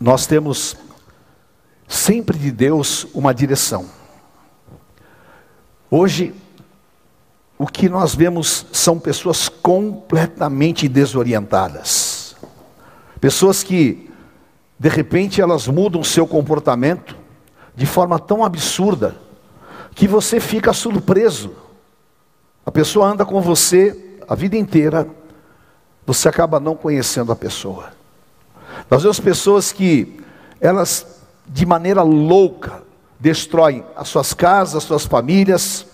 nós temos sempre de Deus uma direção. Hoje, o que nós vemos são pessoas completamente desorientadas. Pessoas que, de repente, elas mudam seu comportamento de forma tão absurda que você fica surpreso. A pessoa anda com você a vida inteira, você acaba não conhecendo a pessoa. Nós vemos pessoas que elas de maneira louca destroem as suas casas, as suas famílias,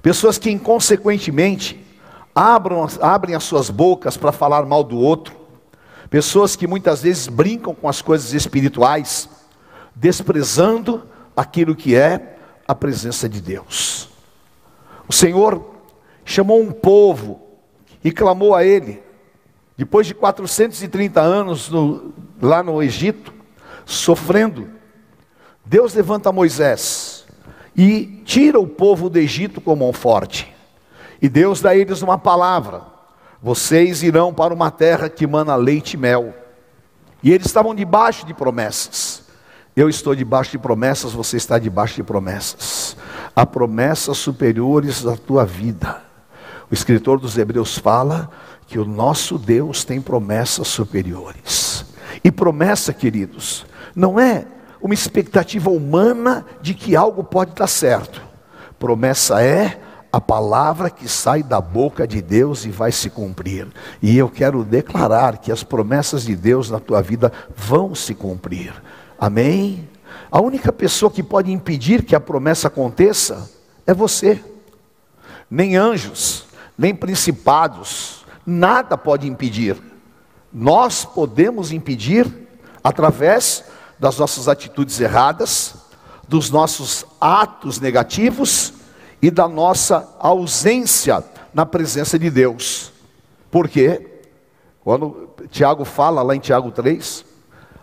pessoas que inconsequentemente abram, abrem as suas bocas para falar mal do outro, pessoas que muitas vezes brincam com as coisas espirituais, desprezando aquilo que é a presença de Deus. O Senhor chamou um povo e clamou a Ele, depois de 430 anos no, lá no Egito, sofrendo, Deus levanta Moisés e tira o povo do Egito com mão forte. E Deus dá a eles uma palavra: vocês irão para uma terra que mana leite e mel. E eles estavam debaixo de promessas. Eu estou debaixo de promessas, você está debaixo de promessas. Há promessas superiores à tua vida. O escritor dos Hebreus fala que o nosso Deus tem promessas superiores. E promessa, queridos, não é uma expectativa humana de que algo pode dar certo. Promessa é a palavra que sai da boca de Deus e vai se cumprir. E eu quero declarar que as promessas de Deus na tua vida vão se cumprir. Amém? A única pessoa que pode impedir que a promessa aconteça é você. Nem anjos, nem principados, nada pode impedir. Nós podemos impedir através das nossas atitudes erradas, dos nossos atos negativos e da nossa ausência na presença de Deus. Por quê? Quando Tiago fala lá em Tiago 3,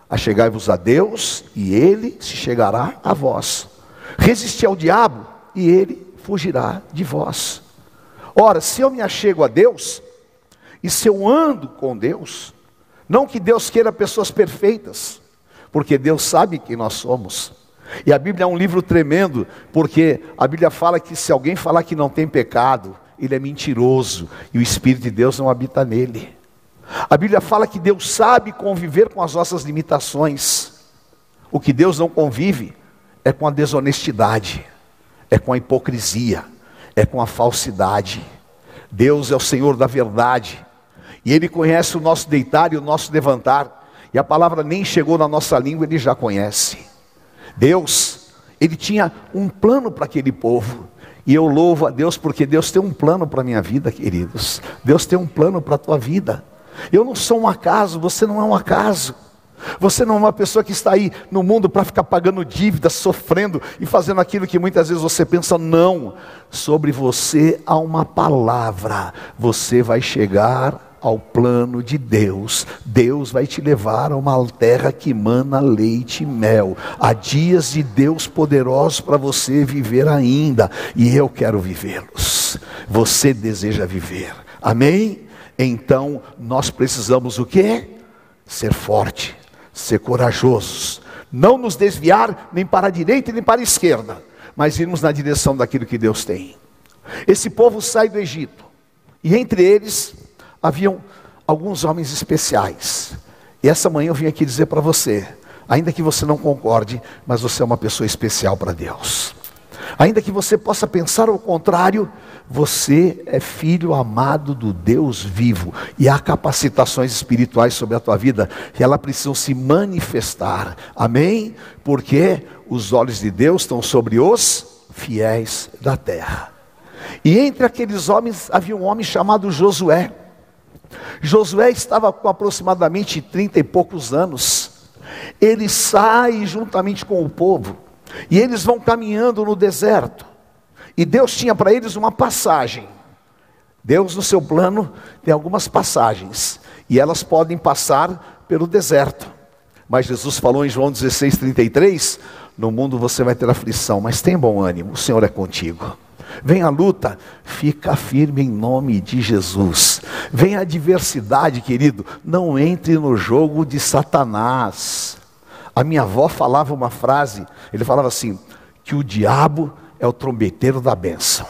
achegai-vos a Deus e ele se chegará a vós. Resisti ao diabo e ele fugirá de vós. Ora, se eu me achego a Deus, e se eu ando com Deus, não que Deus queira pessoas perfeitas, porque Deus sabe quem nós somos. E a Bíblia é um livro tremendo, porque a Bíblia fala que se alguém falar que não tem pecado, ele é mentiroso e o Espírito de Deus não habita nele. A Bíblia fala que Deus sabe conviver com as nossas limitações. O que Deus não convive é com a desonestidade, é com a hipocrisia, é com a falsidade. Deus é o Senhor da verdade, e Ele conhece o nosso deitar e o nosso levantar e a palavra nem chegou na nossa língua, ele já conhece. Deus, ele tinha um plano para aquele povo. E eu louvo a Deus porque Deus tem um plano para a minha vida, queridos. Deus tem um plano para a tua vida. Eu não sou um acaso, você não é um acaso. Você não é uma pessoa que está aí no mundo para ficar pagando dívidas, sofrendo e fazendo aquilo que muitas vezes você pensa, não. Sobre você há uma palavra. Você vai chegar ao plano de Deus. Deus vai te levar a uma terra que mana leite e mel. Há dias de Deus poderosos para você viver ainda, e eu quero vivê-los. Você deseja viver. Amém? Então nós precisamos o quê? Ser forte, ser corajosos, não nos desviar nem para a direita nem para a esquerda, mas irmos na direção daquilo que Deus tem. Esse povo sai do Egito, e entre eles haviam alguns homens especiais. E essa manhã eu vim aqui dizer para você, ainda que você não concorde, mas você é uma pessoa especial para Deus. Ainda que você possa pensar o contrário, você é filho amado do Deus vivo. E há capacitações espirituais sobre a tua vida que elas precisam se manifestar. Amém? Porque os olhos de Deus estão sobre os fiéis da terra. E entre aqueles homens havia um homem chamado Josué. Josué estava com aproximadamente trinta e poucos anos. Ele sai juntamente com o povo e eles vão caminhando no deserto. E Deus tinha para eles uma passagem. Deus, no seu plano, tem algumas passagens e elas podem passar pelo deserto. Mas Jesus falou em João 16, 33: No mundo você vai ter aflição, mas tem bom ânimo, o Senhor é contigo. Vem a luta, fica firme em nome de Jesus. Vem a adversidade, querido, não entre no jogo de Satanás. A minha avó falava uma frase, ele falava assim: que o diabo é o trombeteiro da bênção.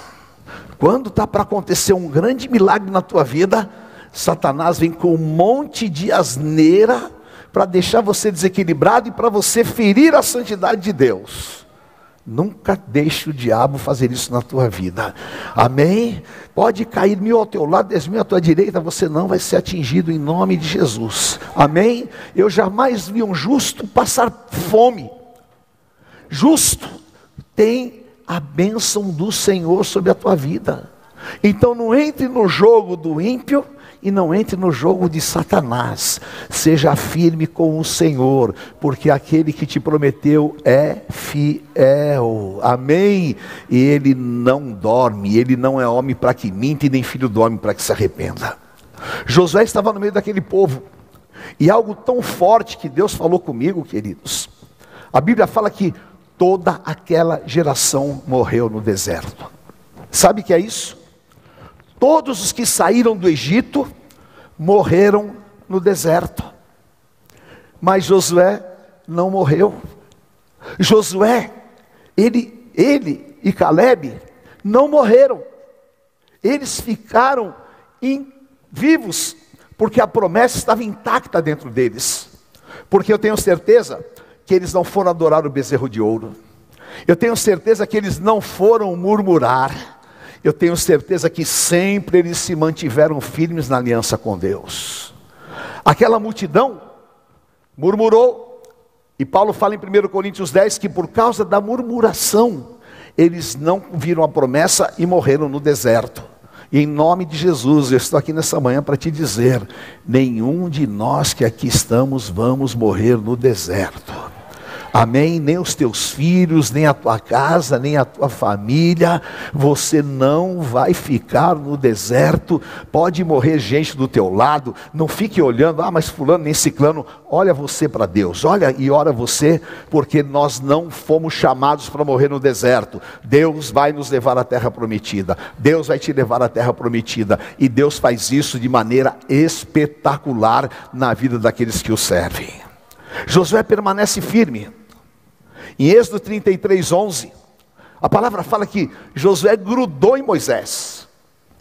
Quando está para acontecer um grande milagre na tua vida, Satanás vem com um monte de asneira para deixar você desequilibrado e para você ferir a santidade de Deus. Nunca deixe o diabo fazer isso na tua vida. Amém? Pode cair mil ao teu lado, dez mil à tua direita, você não vai ser atingido em nome de Jesus. Amém? Eu jamais vi um justo passar fome. Justo tem a bênção do Senhor sobre a tua vida. Então não entre no jogo do ímpio e não entre no jogo de Satanás. Seja firme com o Senhor, porque aquele que te prometeu é fiel. Amém? E ele não dorme, ele não é homem para que mente, nem filho do homem para que se arrependa. Josué estava no meio daquele povo, e algo tão forte que Deus falou comigo, queridos. A Bíblia fala que toda aquela geração morreu no deserto. Sabe o que é isso? Todos os que saíram do Egito morreram no deserto. Mas Josué não morreu. Josué, ele, ele e Caleb não morreram. Eles ficaram in, vivos, porque a promessa estava intacta dentro deles. Porque eu tenho certeza que eles não foram adorar o bezerro de ouro. Eu tenho certeza que eles não foram murmurar eu tenho certeza que sempre eles se mantiveram firmes na aliança com Deus. Aquela multidão murmurou, e Paulo fala em 1 Coríntios 10 que por causa da murmuração, eles não viram a promessa e morreram no deserto. E em nome de Jesus, eu estou aqui nessa manhã para te dizer: nenhum de nós que aqui estamos vamos morrer no deserto. Amém? Nem os teus filhos, nem a tua casa, nem a tua família, você não vai ficar no deserto. Pode morrer gente do teu lado, não fique olhando, ah, mas fulano nem ciclano. Olha você para Deus, olha e ora você, porque nós não fomos chamados para morrer no deserto. Deus vai nos levar à terra prometida. Deus vai te levar à terra prometida, e Deus faz isso de maneira espetacular na vida daqueles que o servem. Josué permanece firme. Em Êxodo 33, 11, a palavra fala que Josué grudou em Moisés.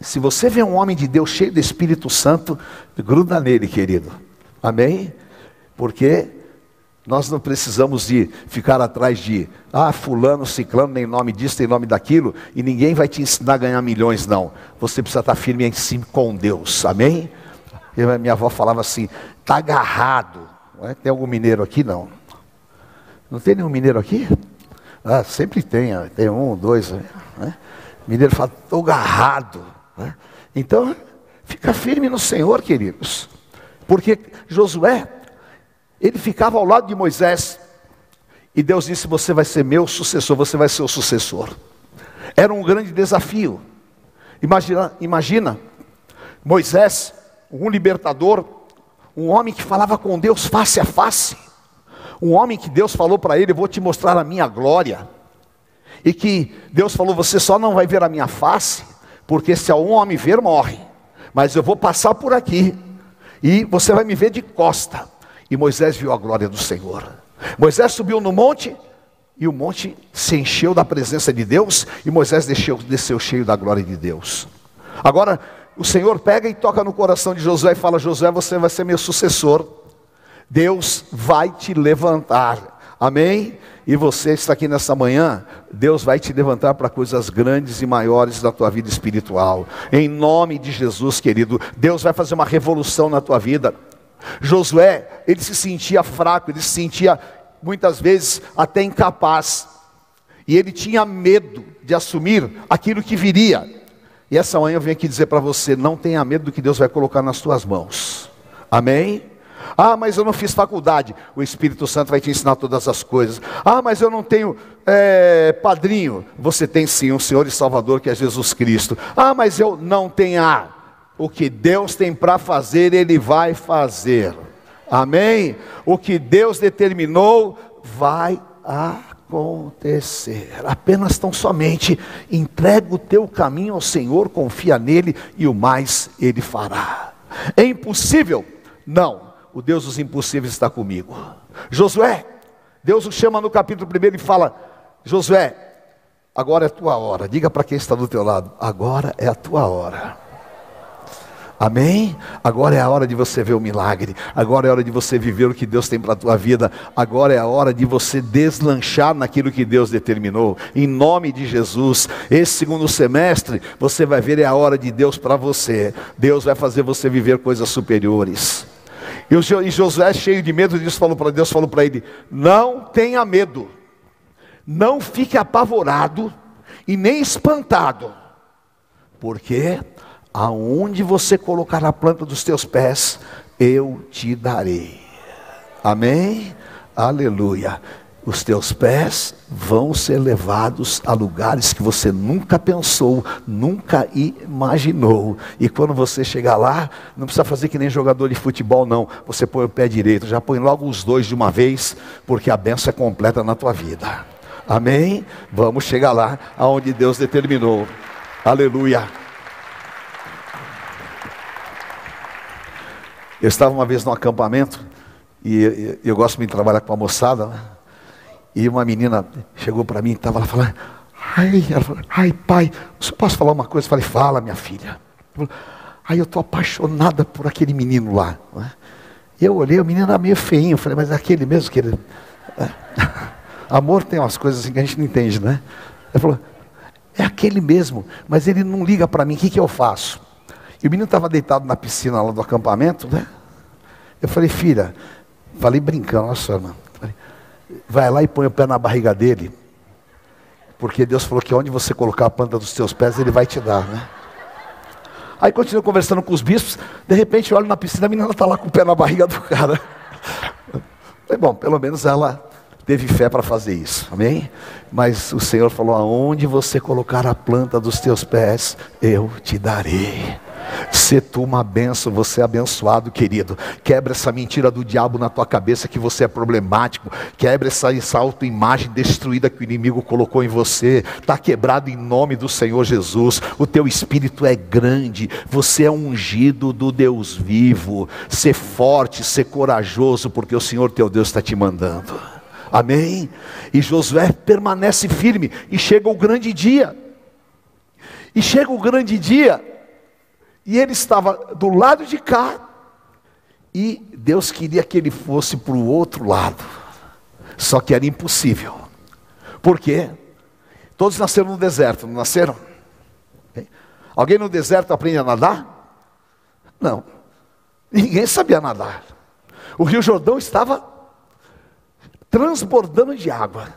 Se você vê um homem de Deus cheio do Espírito Santo, gruda nele, querido. Amém? Porque nós não precisamos de ficar atrás de, ah, fulano, ciclano, nem nome disso, nem nome daquilo, e ninguém vai te ensinar a ganhar milhões, não. Você precisa estar firme em si com Deus, amém? Eu, minha avó falava assim, está agarrado. É? Tem algum mineiro aqui? Não. Não tem nenhum mineiro aqui? Ah, sempre tem, tem um, dois. Né? Mineiro fala, estou agarrado. Né? Então, fica firme no Senhor, queridos. Porque Josué, ele ficava ao lado de Moisés. E Deus disse: Você vai ser meu sucessor, você vai ser o sucessor. Era um grande desafio. Imagina, imagina Moisés, um libertador, um homem que falava com Deus face a face. Um homem que Deus falou para ele: vou te mostrar a minha glória. E que Deus falou: Você só não vai ver a minha face, porque se um homem ver, morre. Mas eu vou passar por aqui, e você vai me ver de costa. E Moisés viu a glória do Senhor. Moisés subiu no monte, e o monte se encheu da presença de Deus, e Moisés desceu, desceu cheio da glória de Deus. Agora, o Senhor pega e toca no coração de Josué e fala: Josué, você vai ser meu sucessor. Deus vai te levantar. Amém? E você está aqui nessa manhã, Deus vai te levantar para coisas grandes e maiores da tua vida espiritual. Em nome de Jesus, querido, Deus vai fazer uma revolução na tua vida. Josué, ele se sentia fraco, ele se sentia muitas vezes até incapaz. E ele tinha medo de assumir aquilo que viria. E essa manhã eu venho aqui dizer para você: não tenha medo do que Deus vai colocar nas tuas mãos. Amém? Ah, mas eu não fiz faculdade. O Espírito Santo vai te ensinar todas as coisas. Ah, mas eu não tenho é, padrinho. Você tem sim um Senhor e Salvador que é Jesus Cristo. Ah, mas eu não tenho. Ah, o que Deus tem para fazer, Ele vai fazer. Amém? O que Deus determinou, vai acontecer. Apenas tão somente entrega o teu caminho ao Senhor, confia nele e o mais Ele fará. É impossível? Não o Deus dos impossíveis está comigo. Josué, Deus o chama no capítulo 1 e fala: Josué, agora é a tua hora. Diga para quem está do teu lado: agora é a tua hora. Amém? Agora é a hora de você ver o milagre. Agora é a hora de você viver o que Deus tem para a tua vida. Agora é a hora de você deslanchar naquilo que Deus determinou. Em nome de Jesus. Esse segundo semestre, você vai ver é a hora de Deus para você. Deus vai fazer você viver coisas superiores. E Josué, cheio de medo disso, falou para Deus, falou para ele: Não tenha medo. Não fique apavorado e nem espantado. Porque aonde você colocar a planta dos teus pés, eu te darei. Amém? Aleluia. Os teus pés vão ser levados a lugares que você nunca pensou, nunca imaginou. E quando você chegar lá, não precisa fazer que nem jogador de futebol, não. Você põe o pé direito, já põe logo os dois de uma vez, porque a benção é completa na tua vida. Amém? Vamos chegar lá aonde Deus determinou. Aleluia. Eu estava uma vez no acampamento, e eu, gosto de trabalhar com a moçada, né? E uma menina chegou para mim e estava lá falando, ai, ela falou, ai pai, você posso falar uma coisa? Eu falei, fala minha filha. Ai, eu estou apaixonada por aquele menino lá. Né? E eu olhei, o menino era meio feinho, eu falei, mas é aquele mesmo que ele. É. Amor tem umas coisas assim que a gente não entende, né? Ele falou, é aquele mesmo, mas ele não liga para mim, o que, que eu faço? E o menino estava deitado na piscina lá do acampamento, né? Eu falei, filha, falei brincando, só, irmã. Vai lá e põe o pé na barriga dele. Porque Deus falou que onde você colocar a planta dos teus pés, Ele vai te dar, né? Aí continuo conversando com os bispos, de repente eu olho na piscina, a menina está lá com o pé na barriga do cara. Falei, bom, pelo menos ela teve fé para fazer isso, amém? Mas o Senhor falou: aonde você colocar a planta dos teus pés, eu te darei. Se tu uma benção, você é abençoado, querido. Quebra essa mentira do diabo na tua cabeça que você é problemático. Quebra essa, essa autoimagem destruída que o inimigo colocou em você. Está quebrado em nome do Senhor Jesus. O teu espírito é grande. Você é ungido do Deus vivo. Ser forte, ser corajoso, porque o Senhor teu Deus está te mandando. Amém? E Josué permanece firme. E chega o grande dia. E chega o grande dia e ele estava do lado de cá, e Deus queria que ele fosse para o outro lado. Só que era impossível. Por quê? Todos nasceram no deserto, não nasceram? Alguém no deserto aprende a nadar? Não. Ninguém sabia nadar. O Rio Jordão estava transbordando de água.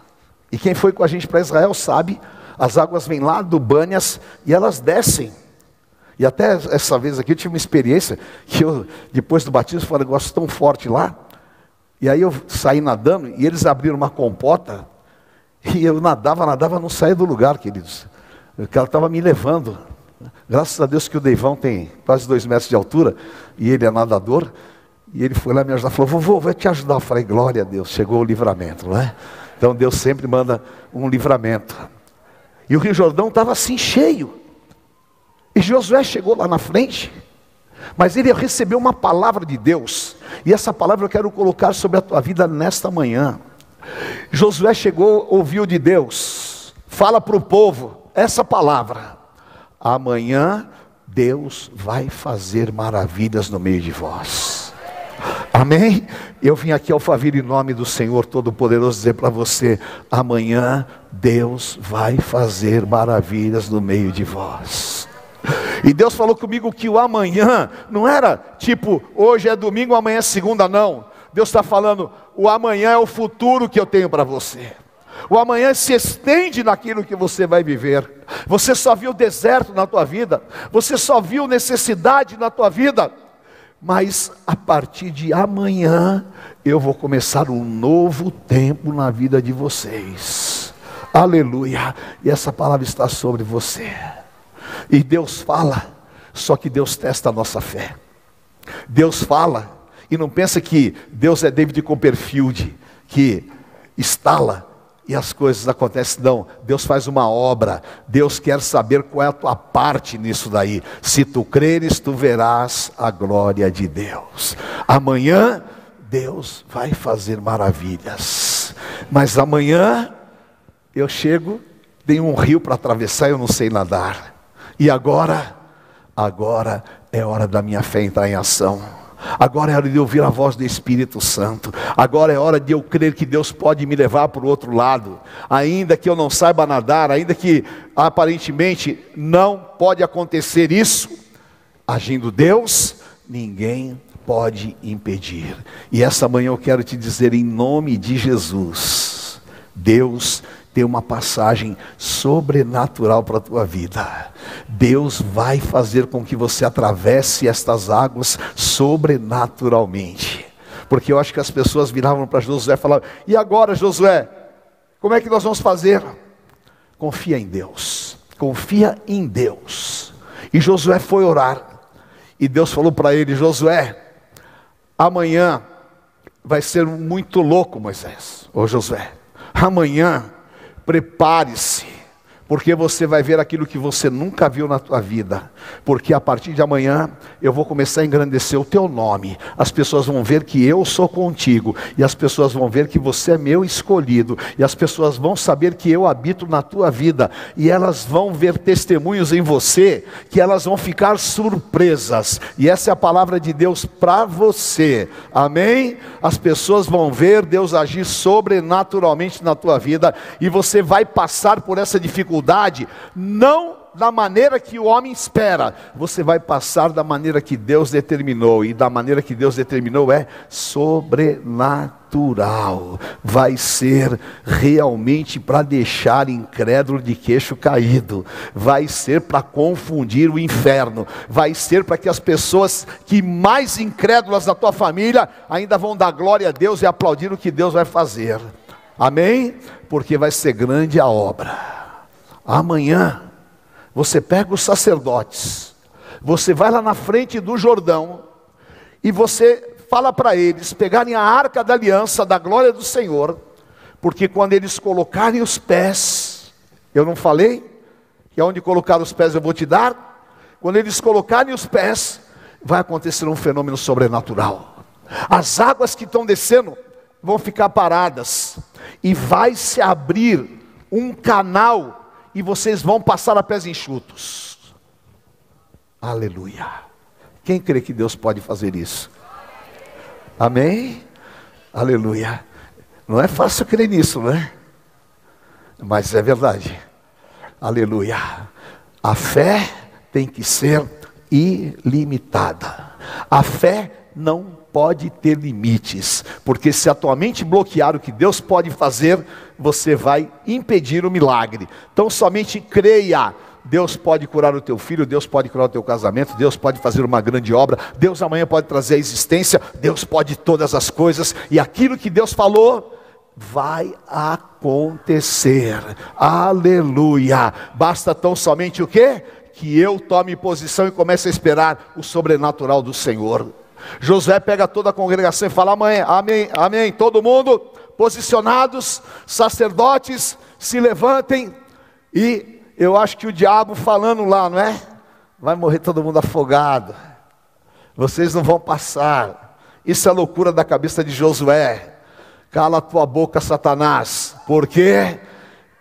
E quem foi com a gente para Israel sabe, as águas vêm lá do Bânias e elas descem e até essa vez aqui eu tive uma experiência que eu, depois do batismo, foi um negócio tão forte lá. E aí eu saí nadando e eles abriram uma compota. E eu nadava, nadava, não saía do lugar, queridos. O cara estava me levando. Graças a Deus que o Deivão tem quase dois metros de altura e ele é nadador. E ele foi lá me ajudar, falou, vovô, vou te ajudar. Eu falei, glória a Deus, chegou o livramento, não é? Então Deus sempre manda um livramento. E o Rio Jordão estava assim cheio. E Josué chegou lá na frente, mas ele recebeu uma palavra de Deus, e essa palavra eu quero colocar sobre a tua vida nesta manhã. Josué chegou, ouviu de Deus, fala para o povo essa palavra: amanhã Deus vai fazer maravilhas no meio de vós. Amém? Eu vim aqui ao Favir em nome do Senhor Todo-Poderoso dizer para você: amanhã Deus vai fazer maravilhas no meio de vós. E Deus falou comigo que o amanhã não era tipo, hoje é domingo, amanhã é segunda, não. Deus está falando, o amanhã é o futuro que eu tenho para você. O amanhã se estende naquilo que você vai viver. Você só viu deserto na tua vida, você só viu necessidade na tua vida. Mas a partir de amanhã eu vou começar um novo tempo na vida de vocês. Aleluia. E essa palavra está sobre você. E Deus fala, só que Deus testa a nossa fé. Deus fala, e não pensa que Deus é David Copperfield, que instala e as coisas acontecem. Não, Deus faz uma obra, Deus quer saber qual é a tua parte nisso daí. Se tu creres, tu verás a glória de Deus. Amanhã, Deus vai fazer maravilhas. Mas amanhã eu chego, tenho um rio para atravessar, eu não sei nadar. E agora, agora é hora da minha fé entrar em ação. Agora é hora de ouvir a voz do Espírito Santo. Agora é hora de eu crer que Deus pode me levar para o outro lado. Ainda que eu não saiba nadar, ainda que aparentemente não pode acontecer isso, agindo Deus, ninguém pode impedir. E essa manhã eu quero te dizer em nome de Jesus: Deus tem uma passagem sobrenatural para a tua vida. Deus vai fazer com que você atravesse estas águas sobrenaturalmente. Porque eu acho que as pessoas viravam para Josué e falavam: E agora, Josué, como é que nós vamos fazer? Confia em Deus, confia em Deus. E Josué foi orar. E Deus falou para ele: Josué, amanhã vai ser muito louco, Moisés, ou Josué. Amanhã prepare-se, porque você vai ver aquilo que você nunca viu na tua vida. Porque a partir de amanhã eu vou começar a engrandecer o teu nome. As pessoas vão ver que eu sou contigo, e as pessoas vão ver que você é meu escolhido, e as pessoas vão saber que eu habito na tua vida, e elas vão ver testemunhos em você que elas vão ficar surpresas. E essa é a palavra de Deus para você. Amém? As pessoas vão ver Deus agir sobrenaturalmente na tua vida e você vai passar por essa dificuldade não da maneira que o homem espera, você vai passar da maneira que Deus determinou, e da maneira que Deus determinou é sobrenatural, vai ser realmente para deixar incrédulo de queixo caído, vai ser para confundir o inferno, vai ser para que as pessoas que mais incrédulas da tua família ainda vão dar glória a Deus e aplaudir o que Deus vai fazer, amém? Porque vai ser grande a obra. Amanhã, você pega os sacerdotes, você vai lá na frente do Jordão, e você fala para eles pegarem a arca da aliança da glória do Senhor, porque quando eles colocarem os pés, eu não falei? Que aonde colocar os pés eu vou te dar? Quando eles colocarem os pés, vai acontecer um fenômeno sobrenatural. As águas que estão descendo vão ficar paradas, e vai se abrir um canal e vocês vão passar a pés enxutos. Aleluia. Quem crê que Deus pode fazer isso? Amém? Aleluia. Não é fácil crer nisso, não é? Mas é verdade. Aleluia. A fé tem que ser ilimitada. A fé não pode ter limites, porque se a tua mente bloquear o que Deus pode fazer, você vai impedir o milagre. Então somente creia. Deus pode curar o teu filho, Deus pode curar o teu casamento, Deus pode fazer uma grande obra, Deus amanhã pode trazer a existência, Deus pode todas as coisas, e aquilo que Deus falou, vai acontecer. Aleluia. Basta tão somente o quê? Que eu tome posição e comece a esperar o sobrenatural do Senhor. Josué pega toda a congregação e fala: Amém, amém, amém. Todo mundo posicionados, sacerdotes se levantem. E eu acho que o diabo falando lá, não é? Vai morrer todo mundo afogado. Vocês não vão passar. Isso é loucura da cabeça de Josué. Cala a tua boca, Satanás. Por quê?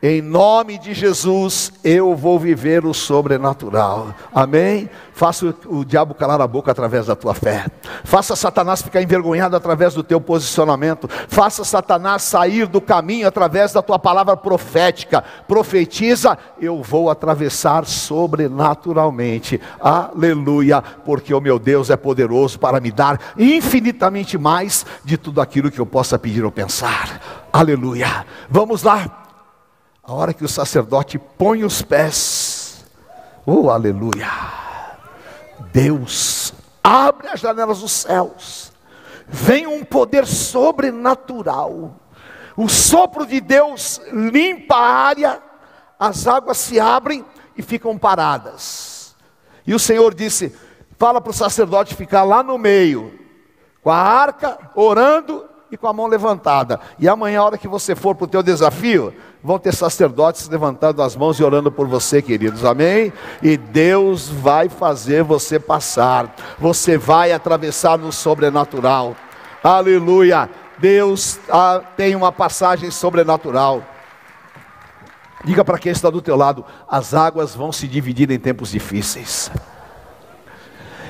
Em nome de Jesus, eu vou viver o sobrenatural. Amém? Faça o, diabo calar a boca através da tua fé. Faça Satanás ficar envergonhado através do teu posicionamento. Faça Satanás sair do caminho através da tua palavra profética. Profetiza, eu vou atravessar sobrenaturalmente. Aleluia, porque o meu Deus é poderoso para me dar infinitamente mais de tudo aquilo que eu possa pedir ou pensar. Aleluia. Vamos lá. A hora que o sacerdote põe os pés, oh aleluia, Deus abre as janelas dos céus, vem um poder sobrenatural, o sopro de Deus limpa a área, as águas se abrem e ficam paradas. E o Senhor disse: fala para o sacerdote ficar lá no meio, com a arca, orando e com a mão levantada. E amanhã, a hora que você for para o teu desafio, vão ter sacerdotes levantando as mãos e orando por você, queridos. Amém? E Deus vai fazer você passar. Você vai atravessar no sobrenatural. Aleluia. Deus ah, tem uma passagem sobrenatural. Diga para quem está do teu lado, as águas vão se dividir em tempos difíceis.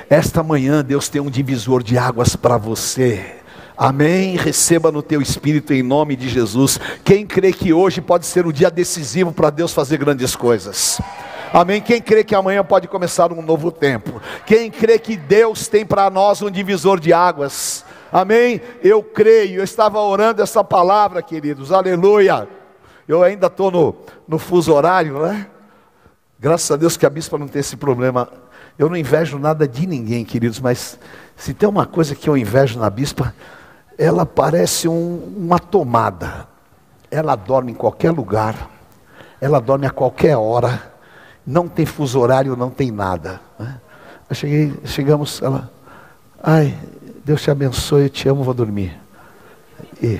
Esta manhã Deus tem um divisor de águas para você. Amém. Receba no teu espírito em nome de Jesus. Quem crê que hoje pode ser um dia decisivo para Deus fazer grandes coisas? Amém. Quem crê que amanhã pode começar um novo tempo? Quem crê que Deus tem para nós um divisor de águas? Amém. Eu creio. Eu estava orando essa palavra, queridos. Aleluia. Eu ainda estou no, no fuso horário, né? Graças a Deus que a bispa não tem esse problema. Eu não invejo nada de ninguém, queridos, mas se tem uma coisa que eu invejo na bispa, ela parece um, uma tomada. Ela dorme em qualquer lugar, ela dorme a qualquer hora, não tem fuso horário, não tem nada. Né? Eu cheguei, chegamos, ela, ai, Deus te abençoe, eu te amo, vou dormir. E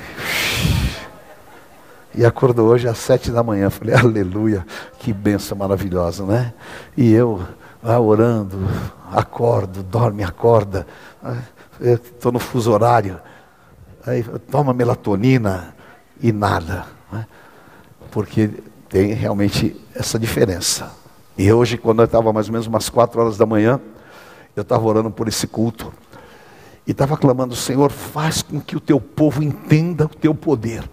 e acordou hoje às sete da manhã. Falei, aleluia, que benção maravilhosa, né? E eu lá orando, acordo, dorme, acorda. Estou no fuso horário. Aí toma melatonina e nada. Né? Porque tem realmente essa diferença. E hoje, quando eu estava mais ou menos umas quatro horas da manhã, eu estava orando por esse culto. E estava clamando, Senhor, faz com que o teu povo entenda o teu poder.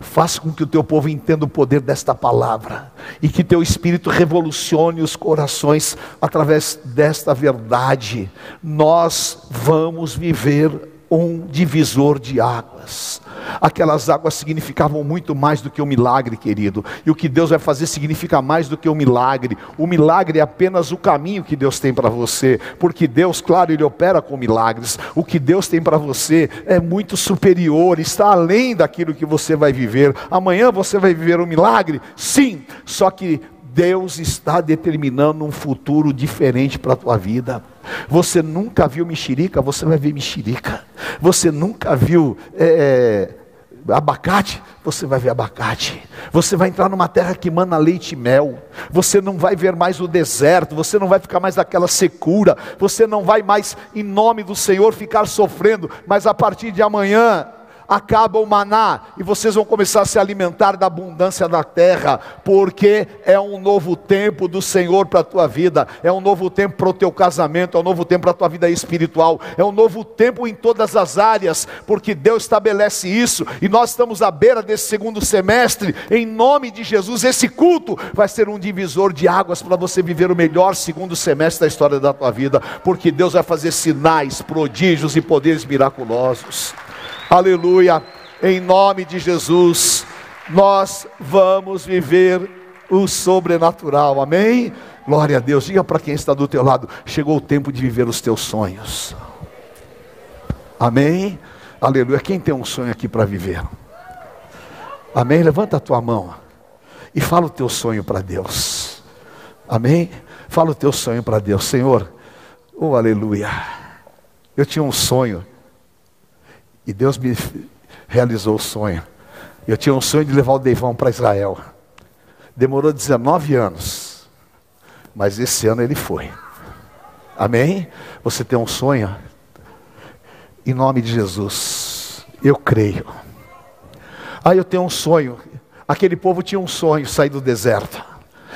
Faça com que o teu povo entenda o poder desta palavra e que teu espírito revolucione os corações através desta verdade. Nós vamos viver um divisor de águas. Aquelas águas significavam muito mais do que um milagre, querido. E o que Deus vai fazer significa mais do que um milagre. O milagre é apenas o caminho que Deus tem para você, porque Deus, claro, ele opera com milagres. O que Deus tem para você é muito superior, está além daquilo que você vai viver. Amanhã você vai viver um milagre? Sim, só que Deus está determinando um futuro diferente para a tua vida. Você nunca viu mexerica, você vai ver mexerica. Você nunca viu é, é, abacate, você vai ver abacate. Você vai entrar numa terra que mana leite e mel. Você não vai ver mais o deserto, você não vai ficar mais naquela secura, você não vai mais, em nome do Senhor, ficar sofrendo, mas a partir de amanhã, acaba o maná e vocês vão começar a se alimentar da abundância da terra, porque é um novo tempo do Senhor para a tua vida, é um novo tempo para o teu casamento, é um novo tempo para a tua vida espiritual, é um novo tempo em todas as áreas, porque Deus estabelece isso e nós estamos à beira desse segundo semestre, em nome de Jesus. Esse culto vai ser um divisor de águas para você viver o melhor segundo semestre da história da tua vida, porque Deus vai fazer sinais, prodígios e poderes miraculosos. Aleluia. Em nome de Jesus, nós vamos viver o sobrenatural. Amém? Glória a Deus. Diga para quem está do teu lado, chegou o tempo de viver os teus sonhos. Amém? Aleluia. Quem tem um sonho aqui para viver? Amém? Levanta a tua mão e fala o teu sonho para Deus. Amém? Fala o teu sonho para Deus. Senhor, oh aleluia. Eu tinha um sonho e Deus me realizou o sonho. Eu tinha um sonho de levar o Deivão para Israel. Demorou 19 anos. Mas esse ano ele foi. Amém? Você tem um sonho? Em nome de Jesus. Eu creio. Ah, eu tenho um sonho. Aquele povo tinha um sonho, sair do deserto.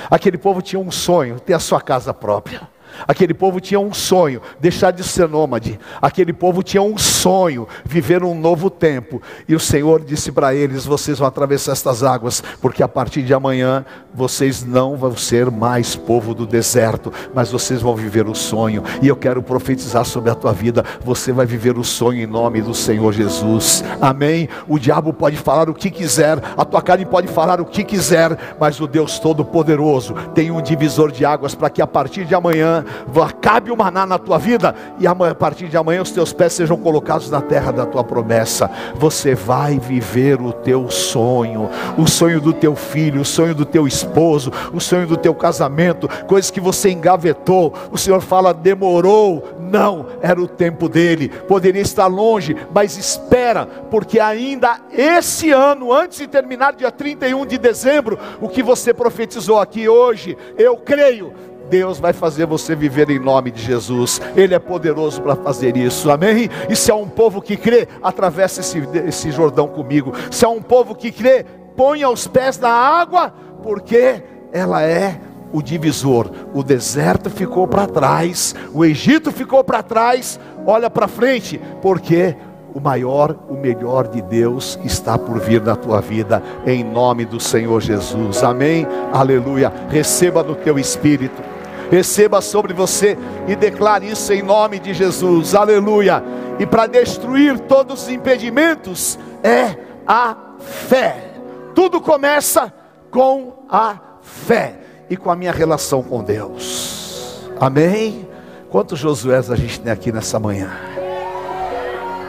Aquele povo tinha um sonho, ter a sua casa própria. Aquele povo tinha um sonho, deixar de ser nômade. Aquele povo tinha um sonho, viver um novo tempo. E o Senhor disse para eles: Vocês vão atravessar estas águas, porque a partir de amanhã vocês não vão ser mais povo do deserto, mas vocês vão viver o sonho. E eu quero profetizar sobre a tua vida: você vai viver o sonho em nome do Senhor Jesus. Amém? O diabo pode falar o que quiser, a tua carne pode falar o que quiser, mas o Deus Todo-Poderoso tem um divisor de águas para que a partir de amanhã acabe o maná na tua vida e a partir de amanhã os teus pés sejam colocados na terra da tua promessa. Você vai viver o teu sonho, o sonho do teu filho, o sonho do teu esposo, o sonho do teu casamento, coisas que você engavetou. O Senhor fala, demorou, não, era o tempo dele. Poderia estar longe, mas espera, porque ainda esse ano, antes de terminar dia 31 de dezembro, o que você profetizou aqui hoje, eu creio Deus vai fazer você viver em nome de Jesus. Ele é poderoso para fazer isso. Amém? E se há um povo que crê, atravessa esse, esse Jordão comigo. Se há um povo que crê, ponha os pés na água, porque ela é o divisor. O deserto ficou para trás, o Egito ficou para trás. Olha para frente, porque o maior, o melhor de Deus está por vir na tua vida, em nome do Senhor Jesus. Amém? Aleluia. Receba no teu espírito, receba sobre você e declare isso em nome de Jesus. Aleluia. E para destruir todos os impedimentos é a fé. Tudo começa com a fé e com a minha relação com Deus. Amém? Quantos Josués a gente tem aqui nessa manhã?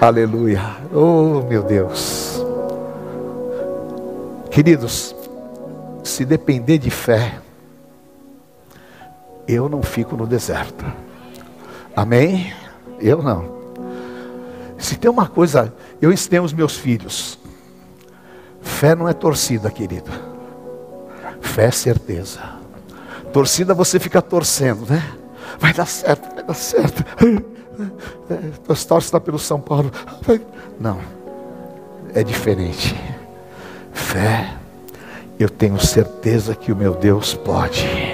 Aleluia. Oh, meu Deus. Queridos, se depender de fé, eu não fico no deserto. Amém? Eu não. Se tem uma coisa, eu ensinei os meus filhos. Fé não é torcida, querido. Fé é certeza. Torcida você fica torcendo, né? Vai dar certo, vai dar certo. Nós torcemos pelo São Paulo. Não, é diferente. Fé, eu tenho certeza que o meu Deus pode.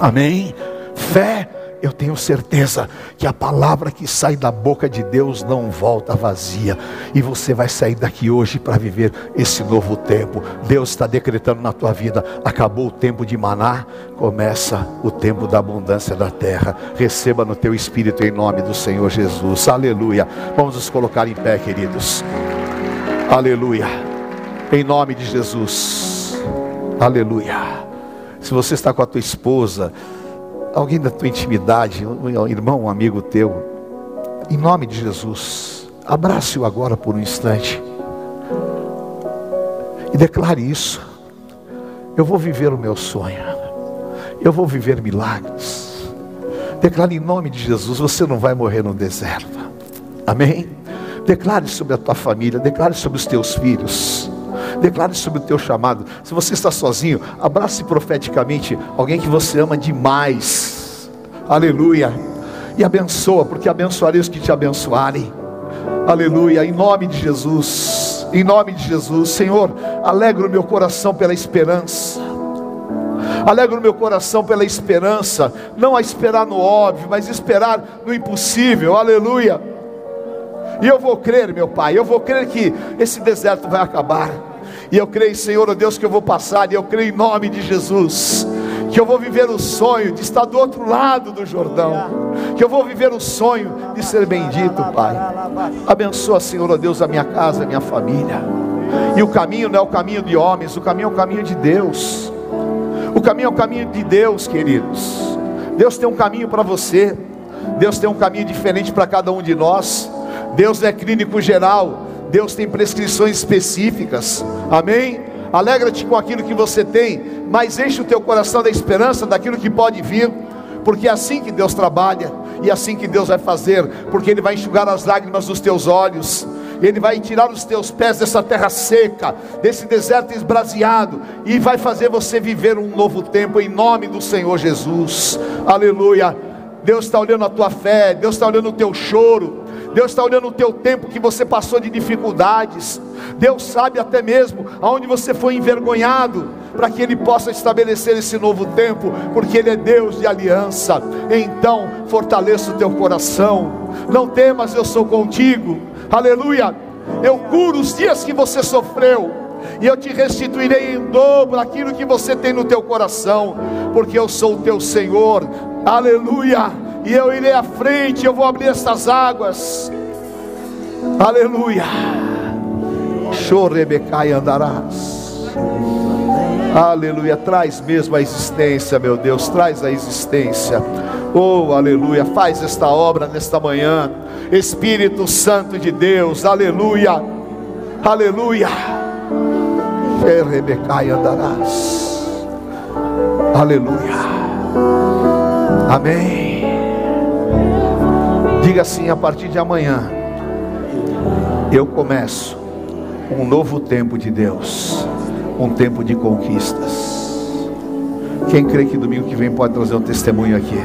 Amém? Fé, eu tenho certeza que a palavra que sai da boca de Deus não volta vazia. E você vai sair daqui hoje para viver esse novo tempo. Deus está decretando na tua vida: acabou o tempo de maná, começa o tempo da abundância da terra. Receba no teu espírito em nome do Senhor Jesus. Aleluia. Vamos nos colocar em pé, queridos. Aleluia. Em nome de Jesus. Aleluia. Se você está com a tua esposa, alguém da tua intimidade, um irmão, um amigo teu, em nome de Jesus, abrace-o agora por um instante e declare isso. Eu vou viver o meu sonho, eu vou viver milagres. Declare em nome de Jesus: você não vai morrer no deserto, amém? Declare sobre a tua família, declare sobre os teus filhos. Declare sobre o teu chamado. Se você está sozinho, abrace profeticamente alguém que você ama demais. Aleluia. E abençoa, porque abençoarei os que te abençoarem. Aleluia. Em nome de Jesus. Em nome de Jesus. Senhor, alegra o meu coração pela esperança. Alegra o meu coração pela esperança, não a esperar no óbvio, mas esperar no impossível. Aleluia. E eu vou crer, meu Pai, eu vou crer que esse deserto vai acabar. E eu creio, Senhor, oh Deus, que eu vou passar, e eu creio em nome de Jesus, que eu vou viver o sonho de estar do outro lado do Jordão, que eu vou viver o sonho de ser bendito, Pai. Abençoa, Senhor, oh Deus, a minha casa, a minha família. E o caminho não é o caminho de homens, o caminho é o caminho de Deus. O caminho é o caminho de Deus, queridos. Deus tem um caminho para você. Deus tem um caminho diferente para cada um de nós. Deus é clínico geral. Deus tem prescrições específicas. Amém? Alegra-te com aquilo que você tem, mas enche o teu coração da esperança daquilo que pode vir, porque é assim que Deus trabalha e é assim que Deus vai fazer, porque Ele vai enxugar as lágrimas dos teus olhos. Ele vai tirar os teus pés dessa terra seca, desse deserto esbraseado, e vai fazer você viver um novo tempo em nome do Senhor Jesus. Aleluia. Deus está olhando a tua fé, Deus está olhando o teu choro, Deus está olhando o teu tempo que você passou de dificuldades. Deus sabe até mesmo aonde você foi envergonhado, para que Ele possa estabelecer esse novo tempo, porque Ele é Deus de aliança. Então, fortaleça o teu coração. Não temas, eu sou contigo. Aleluia. Eu curo os dias que você sofreu e eu te restituirei em dobro aquilo que você tem no teu coração, porque eu sou o teu Senhor. Aleluia e eu irei à frente, eu vou abrir estas águas. Aleluia. Chorebecai andarás. Aleluia. Traz mesmo a existência, meu Deus. Traz a existência. Oh, aleluia. Faz esta obra nesta manhã. Espírito Santo de Deus. Aleluia. Aleluia. Rebecai andarás. Aleluia. Amém. Diga assim: a partir de amanhã, eu começo um novo tempo de Deus, um tempo de conquistas. Quem crê que domingo que vem pode trazer um testemunho aqui?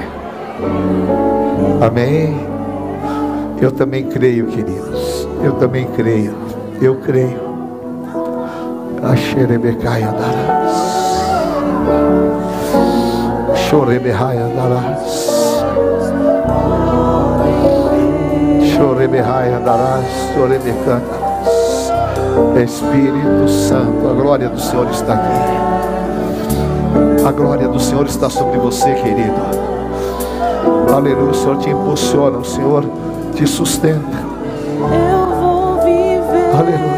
Amém? Eu também creio, queridos. Eu também creio. Eu creio. Acherebecaia darás. Chorebehaia darás. Espírito Santo, a glória do Senhor está aqui. A glória do Senhor está sobre você, querido. Aleluia, o Senhor te impulsiona, o Senhor te sustenta. Eu vou viver. Aleluia.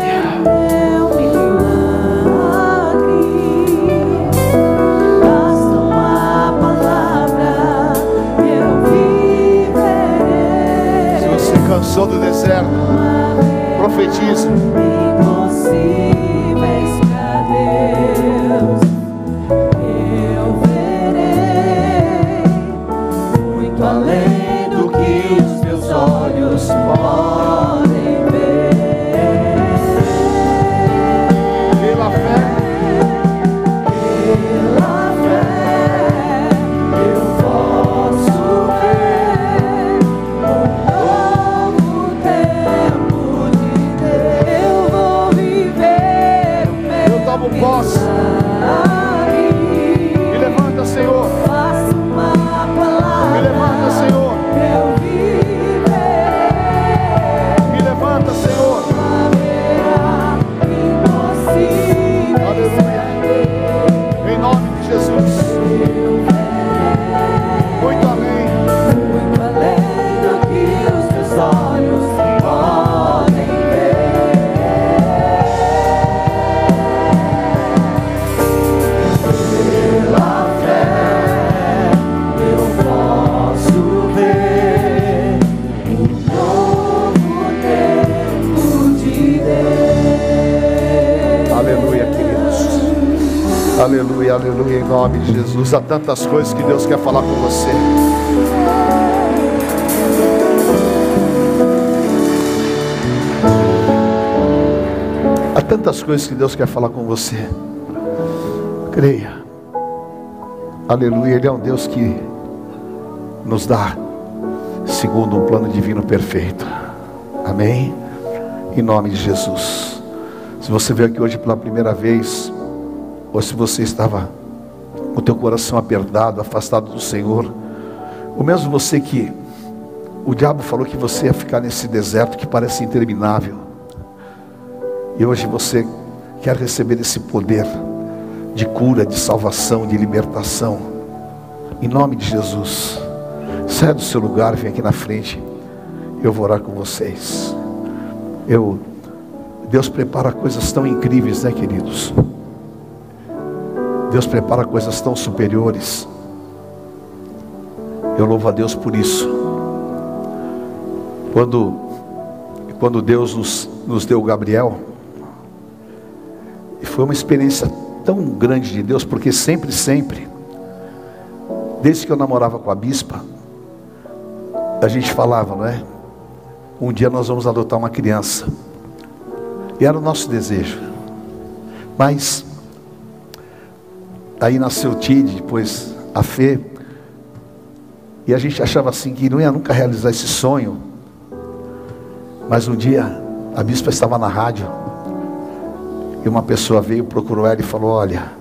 Cansou do deserto, profetiza. Jesus. Há tantas coisas que Deus quer falar com você. Há tantas coisas que Deus quer falar com você. Creia. Aleluia, Ele é um Deus que nos dá segundo um plano divino perfeito. Amém? Em nome de Jesus. Se você veio aqui hoje pela primeira vez, ou se você estava com o teu coração apertado, afastado do Senhor, ou mesmo você que o diabo falou que você ia ficar nesse deserto que parece interminável, e hoje você quer receber esse poder de cura, de salvação, de libertação, em nome de Jesus, saia do seu lugar, vem aqui na frente, eu vou orar com vocês. Eu Deus prepara coisas tão incríveis, né, queridos? Deus prepara coisas tão superiores. Eu louvo a Deus por isso. Quando, quando Deus nos, nos deu Gabriel, foi uma experiência tão grande de Deus, porque sempre, sempre, desde que eu namorava com a bispa, a gente falava, não é? Um dia nós vamos adotar uma criança. E era o nosso desejo. Mas aí nasceu Tid, depois a Fê. E a gente achava assim que não ia nunca realizar esse sonho. Mas um dia a bispa estava na rádio. E uma pessoa veio, procurou ela e falou: Olha,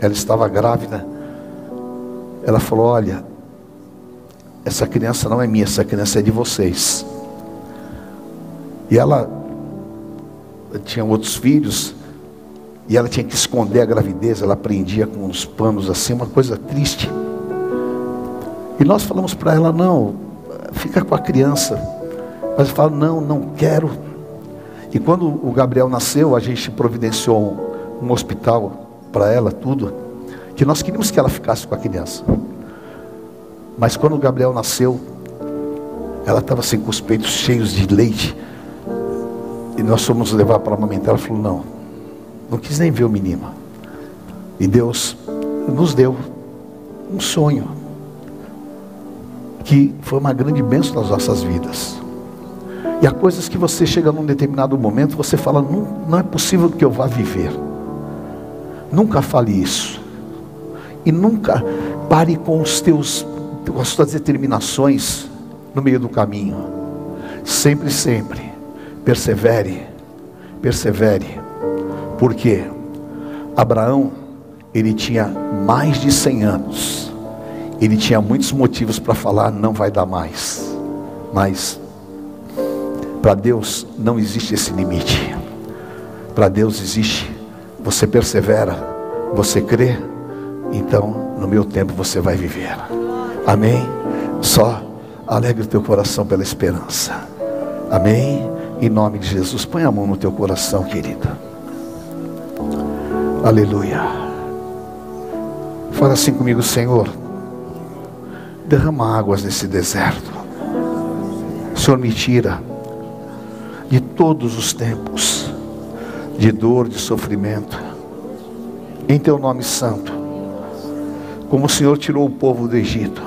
ela estava grávida. Ela falou: Olha, essa criança não é minha, essa criança é de vocês. E ela tinha outros filhos, e ela tinha que esconder a gravidez, ela prendia com uns panos assim, uma coisa triste. E nós falamos para ela: Não, fica com a criança. Mas ela fala: Não, não quero. E quando o Gabriel nasceu, a gente providenciou um, hospital para ela, tudo, que nós queríamos que ela ficasse com a criança. Mas quando o Gabriel nasceu, ela estava assim com os peitos cheios de leite. E nós fomos levar para amamentar. Ela falou: Não, não quis nem ver o menino. E Deus nos deu um sonho, que foi uma grande bênção nas nossas vidas. E há coisas que você chega num determinado momento, você fala: Não, não é possível que eu vá viver. Nunca fale isso. E nunca pare com os teus, com as tuas determinações no meio do caminho. Sempre, sempre, persevere, persevere. Porque Abraão, ele tinha mais de 100 anos. Ele tinha muitos motivos para falar, não vai dar mais. Mas para Deus não existe esse limite. Para Deus existe, você persevera, você crê, então no meu tempo você vai viver. Amém? Só alegre o teu coração pela esperança. Amém? Em nome de Jesus, põe a mão no teu coração, querido. Aleluia. Fala assim comigo, Senhor. Derrama águas nesse deserto. Senhor, me tira de todos os tempos de dor, de sofrimento. Em teu nome santo. Como o Senhor tirou o povo do Egito,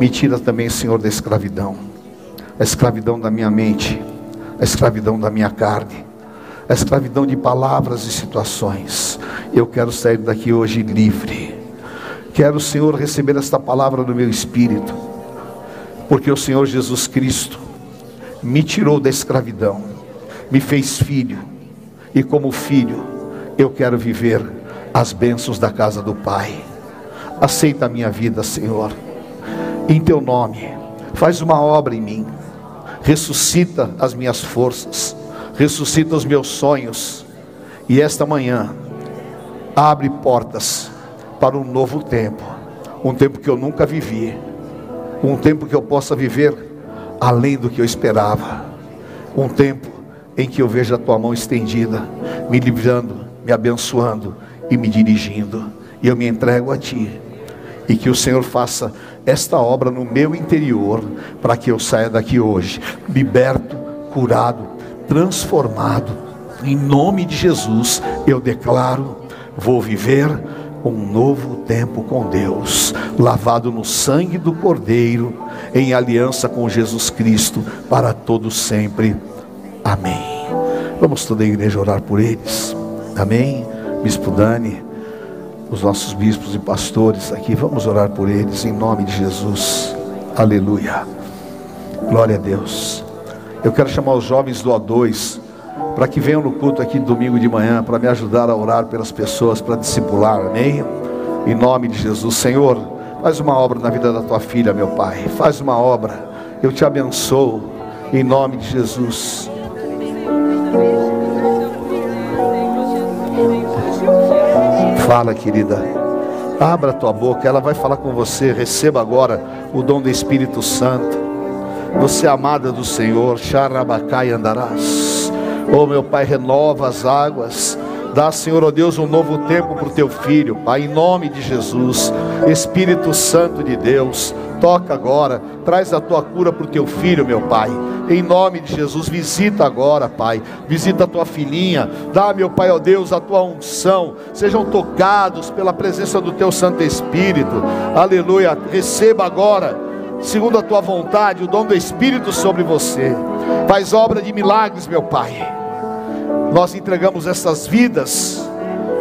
me tira também, Senhor, da escravidão. A escravidão da minha mente, a escravidão da minha carne, a escravidão de palavras e situações. Eu quero sair daqui hoje livre. Quero, Senhor, receber esta palavra no meu espírito, porque o Senhor Jesus Cristo me tirou da escravidão, me fez filho, e como filho, eu quero viver as bênçãos da casa do Pai. Aceita a minha vida, Senhor, em teu nome, faz uma obra em mim, ressuscita as minhas forças, ressuscita os meus sonhos, e esta manhã, abre portas para um novo tempo, um tempo que eu nunca vivi, um tempo que eu possa viver além do que eu esperava, um tempo em que eu vejo a tua mão estendida, me livrando, me abençoando e me dirigindo, e eu me entrego a ti, e que o Senhor faça esta obra no meu interior, para que eu saia daqui hoje, liberto, curado, transformado, em nome de Jesus, eu declaro, vou viver um novo tempo com Deus, lavado no sangue do Cordeiro, em aliança com Jesus Cristo, para todos sempre. Amém. Vamos toda a igreja orar por eles. Amém. Bispo Dani, os nossos bispos e pastores aqui, vamos orar por eles em nome de Jesus. Aleluia. Glória a Deus. Eu quero chamar os jovens do O2 para que venham no culto aqui domingo de manhã para me ajudar a orar pelas pessoas, para discipular. Amém. Em nome de Jesus, Senhor, faz uma obra na vida da tua filha, meu Pai. Faz uma obra. Eu te abençoo em nome de Jesus. Fala, querida. Abra tua boca, ela vai falar com você. Receba agora o dom do Espírito Santo. Você é amada do Senhor, Xarabacai andarás. Oh, meu Pai, renova as águas. Dá, Senhor, ó oh Deus, um novo tempo para o teu filho, Pai, em nome de Jesus. Espírito Santo de Deus, toca agora, traz a tua cura para o teu filho, meu Pai. Em nome de Jesus, visita agora, Pai. Visita a tua filhinha. Dá, meu Pai, ó Deus, a tua unção. Sejam tocados pela presença do teu Santo Espírito. Aleluia. Receba agora, segundo a tua vontade, o dom do Espírito sobre você. Faz obra de milagres, meu Pai. Nós entregamos essas vidas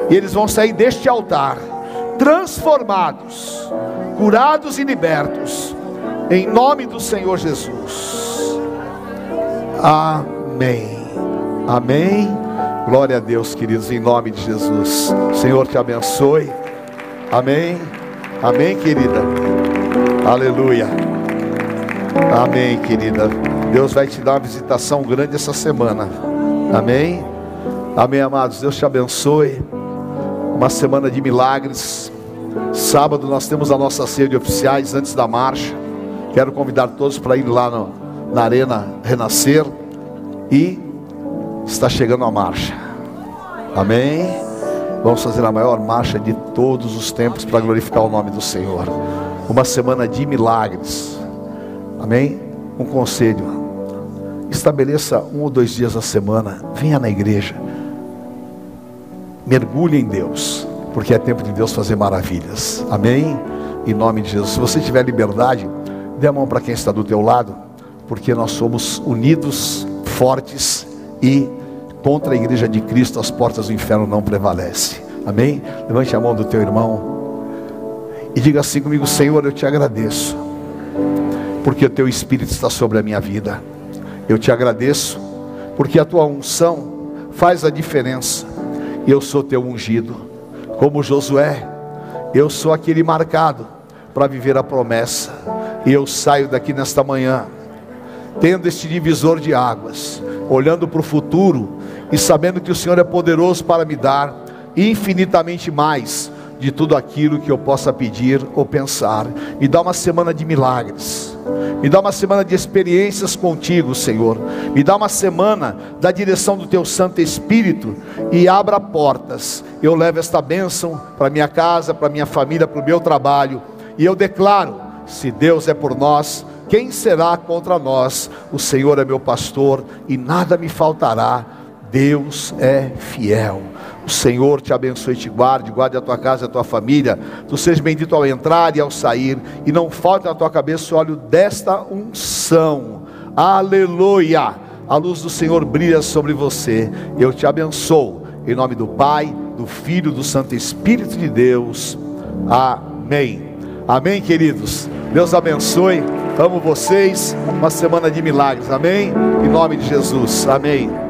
e eles vão sair deste altar transformados, curados e libertos, em nome do Senhor Jesus. Amém. Amém. Glória a Deus, queridos, em nome de Jesus. Senhor te abençoe. Amém. Amém, querida. Aleluia. Amém, querida. Deus vai te dar uma visitação grande essa semana. Amém. Amém, amados. Deus te abençoe. Uma semana de milagres. Sábado nós temos a nossa ceia de oficiais antes da marcha. Quero convidar todos para ir lá no, na Arena Renascer. E está chegando a marcha. Amém. Vamos fazer a maior marcha de todos os tempos para glorificar o nome do Senhor. Uma semana de milagres. Amém? Um conselho. Estabeleça um ou dois dias a semana. Venha na igreja. Mergulhe em Deus. Porque é tempo de Deus fazer maravilhas. Amém? Em nome de Jesus. Se você tiver liberdade, dê a mão para quem está do teu lado. Porque nós somos unidos, fortes e contra a igreja de Cristo as portas do inferno não prevalecem. Amém? Levante a mão do teu irmão. E diga assim comigo: Senhor, eu te agradeço, porque o teu Espírito está sobre a minha vida. Eu te agradeço, porque a tua unção faz a diferença. Eu sou teu ungido, como Josué, eu sou aquele marcado para viver a promessa. E eu saio daqui nesta manhã, tendo este divisor de águas, olhando para o futuro e sabendo que o Senhor é poderoso para me dar infinitamente mais de tudo aquilo que eu possa pedir ou pensar. Me dá uma semana de milagres. Me dá uma semana de experiências contigo, Senhor. Me dá uma semana da direção do teu Santo Espírito e abra portas. Eu levo esta bênção para minha casa, para minha família, para o meu trabalho. E eu declaro: se Deus é por nós, quem será contra nós? O Senhor é meu pastor e nada me faltará. Deus é fiel. O Senhor te abençoe e te guarde, guarde a tua casa e a tua família. Tu sejas bendito ao entrar e ao sair, e não falte na tua cabeça o óleo desta unção. Aleluia! A luz do Senhor brilha sobre você. Eu te abençoo. Em nome do Pai, do Filho, do Santo Espírito de Deus. Amém. Amém, queridos. Deus abençoe. Amo vocês. Uma semana de milagres. Amém. Em nome de Jesus. Amém.